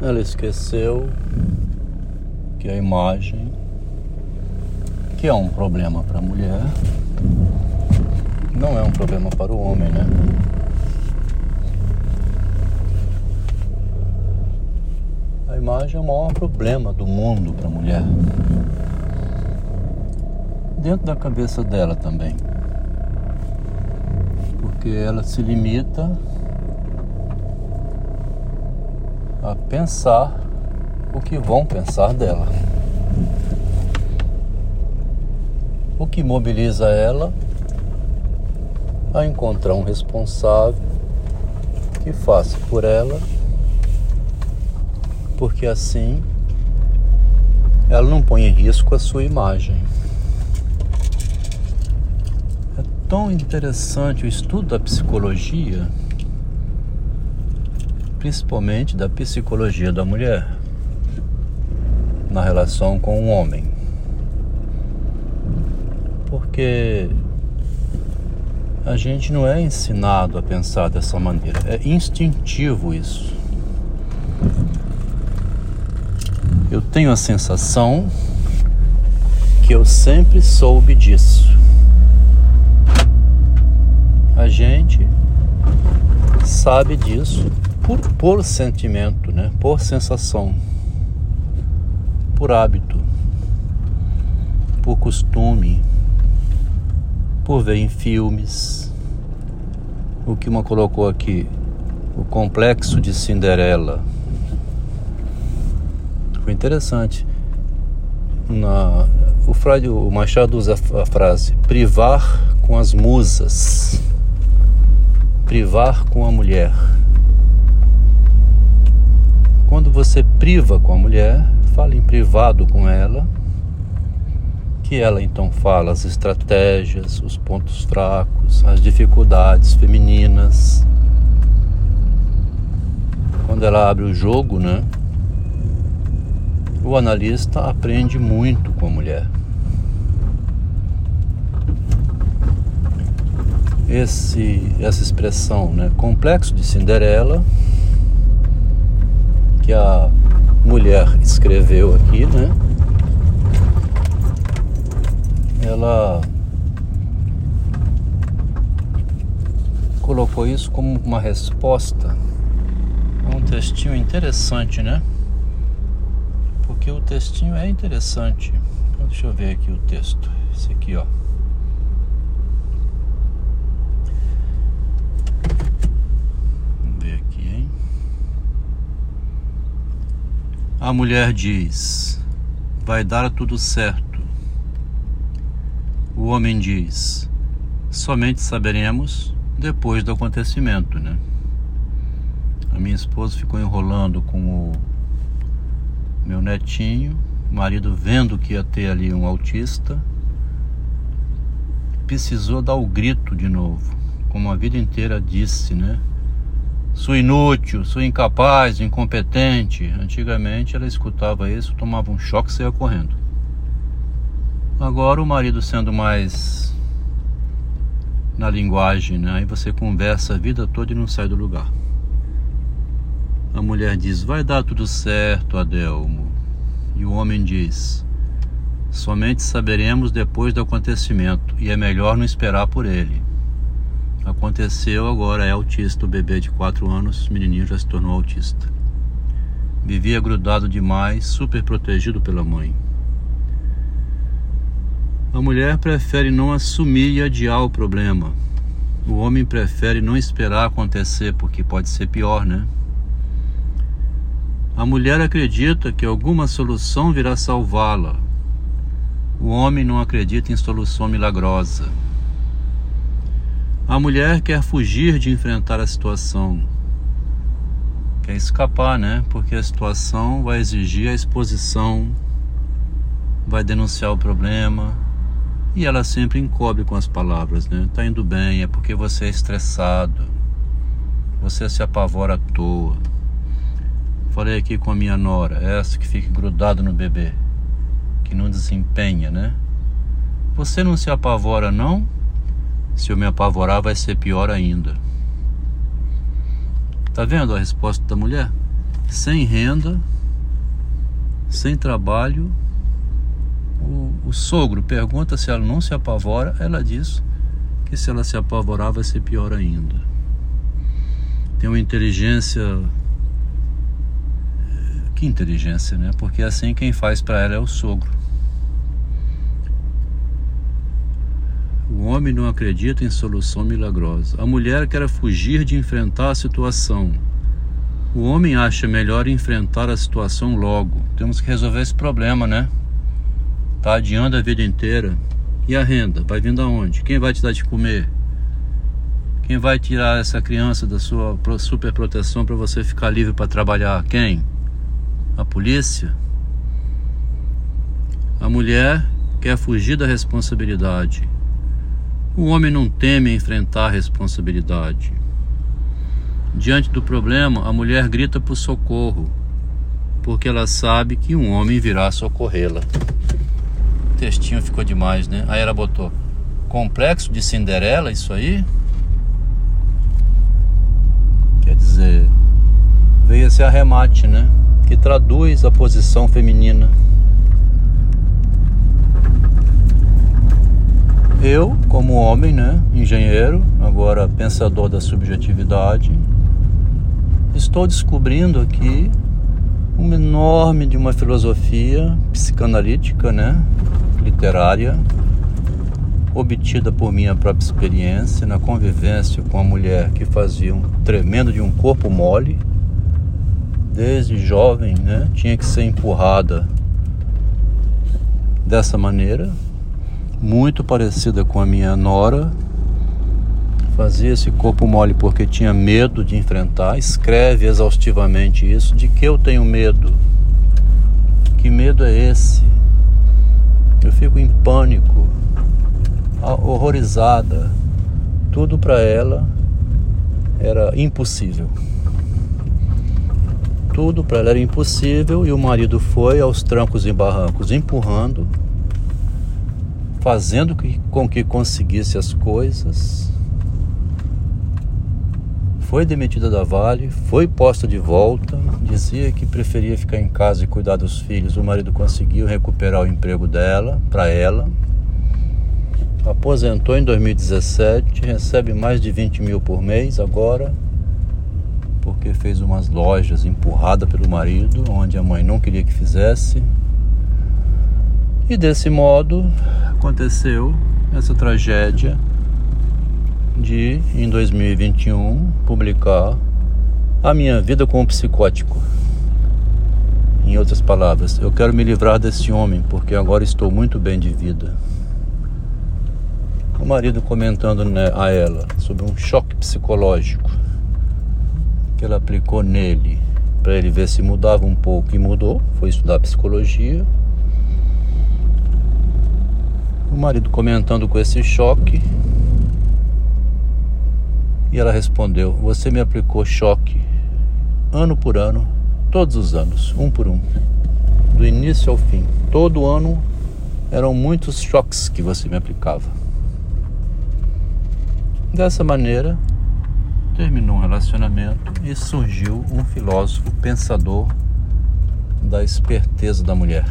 Ela esqueceu que a imagem, que é um problema para a mulher, não é um problema para o homem, né? A imagem é o maior problema do mundo para a mulher. Dentro da cabeça dela também. Porque ela se limita a pensar o que vão pensar dela. O que mobiliza ela a encontrar um responsável que faça por ela, porque assim ela não põe em risco a sua imagem. É tão interessante o estudo da psicologia principalmente da psicologia da mulher na relação com o homem. Porque a gente não é ensinado a pensar dessa maneira, é instintivo isso. Eu tenho a sensação que eu sempre soube disso. A gente sabe disso por, por sentimento, né? por sensação, por hábito, por costume, por ver em filmes. O que uma colocou aqui, o complexo de Cinderela. Foi interessante. Na, o Freud, o Machado usa a frase privar com as musas, privar com a mulher. Quando você priva com a mulher, fala em privado com ela, que ela então fala as estratégias, os pontos fracos, as dificuldades femininas. Quando ela abre o jogo, né? O analista aprende muito com a mulher. Esse, essa expressão, né? Complexo de Cinderela que a mulher escreveu aqui, né? Ela colocou isso como uma resposta a um textinho interessante, né? Porque o textinho é interessante. Deixa eu ver aqui o texto. Esse aqui, ó. A mulher diz: Vai dar tudo certo. O homem diz: Somente saberemos depois do acontecimento, né? A minha esposa ficou enrolando com o meu netinho, o marido vendo que ia ter ali um autista, precisou dar o grito de novo, como a vida inteira disse, né? Sou inútil, sou incapaz, incompetente. Antigamente ela escutava isso, tomava um choque e saía correndo. Agora o marido sendo mais na linguagem, né? Aí você conversa a vida toda e não sai do lugar. A mulher diz: Vai dar tudo certo, Adelmo. E o homem diz: Somente saberemos depois do acontecimento e é melhor não esperar por ele. Aconteceu, agora é autista. O bebê de 4 anos, menininho, já se tornou autista. Vivia grudado demais, super protegido pela mãe. A mulher prefere não assumir e adiar o problema. O homem prefere não esperar acontecer, porque pode ser pior, né? A mulher acredita que alguma solução virá salvá-la. O homem não acredita em solução milagrosa. A mulher quer fugir de enfrentar a situação, quer escapar, né? Porque a situação vai exigir a exposição, vai denunciar o problema e ela sempre encobre com as palavras, né? Tá indo bem, é porque você é estressado, você se apavora à toa. Falei aqui com a minha nora, essa que fica grudado no bebê, que não desempenha, né? Você não se apavora, não? Se eu me apavorar, vai ser pior ainda. Tá vendo a resposta da mulher? sem renda, sem trabalho. O, o sogro pergunta se ela não se apavora, ela diz que se ela se apavorar vai ser pior ainda. Tem uma inteligência. Que inteligência, né? Porque assim quem faz para ela é o sogro. O homem não acredita em solução milagrosa. A mulher quer fugir de enfrentar a situação. O homem acha melhor enfrentar a situação logo. Temos que resolver esse problema, né? Tá adiando a vida inteira. E a renda? Vai vindo aonde? Quem vai te dar de comer? Quem vai tirar essa criança da sua super proteção para você ficar livre para trabalhar? Quem? A polícia? A mulher quer fugir da responsabilidade. O homem não teme enfrentar a responsabilidade. Diante do problema, a mulher grita por socorro, porque ela sabe que um homem virá socorrê-la textinho ficou demais, né? Aí ela botou complexo de Cinderela, isso aí? Quer dizer, veio esse arremate, né? Que traduz a posição feminina. Eu, como homem, né, engenheiro, agora pensador da subjetividade, estou descobrindo aqui uma enorme de uma filosofia psicanalítica, né, literária obtida por minha própria experiência na convivência com a mulher que fazia um tremendo de um corpo mole. Desde jovem, né? Tinha que ser empurrada dessa maneira, muito parecida com a minha nora. Fazia esse corpo mole porque tinha medo de enfrentar. Escreve exaustivamente isso. De que eu tenho medo? Que medo é esse? Eu fico em pânico, horrorizada. Tudo para ela era impossível. Tudo para ela era impossível e o marido foi aos trancos e barrancos empurrando, fazendo com que conseguisse as coisas. Foi demitida da Vale, foi posta de volta, dizia que preferia ficar em casa e cuidar dos filhos. O marido conseguiu recuperar o emprego dela, para ela. Aposentou em 2017, recebe mais de 20 mil por mês agora, porque fez umas lojas empurrada pelo marido, onde a mãe não queria que fizesse. E desse modo aconteceu essa tragédia de, em 2021, publicar a minha vida com um psicótico. Em outras palavras, eu quero me livrar desse homem porque agora estou muito bem de vida. O marido comentando né, a ela sobre um choque psicológico que ela aplicou nele para ele ver se mudava um pouco e mudou. Foi estudar psicologia. O marido comentando com esse choque e ela respondeu: Você me aplicou choque ano por ano, todos os anos, um por um, do início ao fim. Todo ano eram muitos choques que você me aplicava. Dessa maneira, terminou um relacionamento e surgiu um filósofo pensador da esperteza da mulher.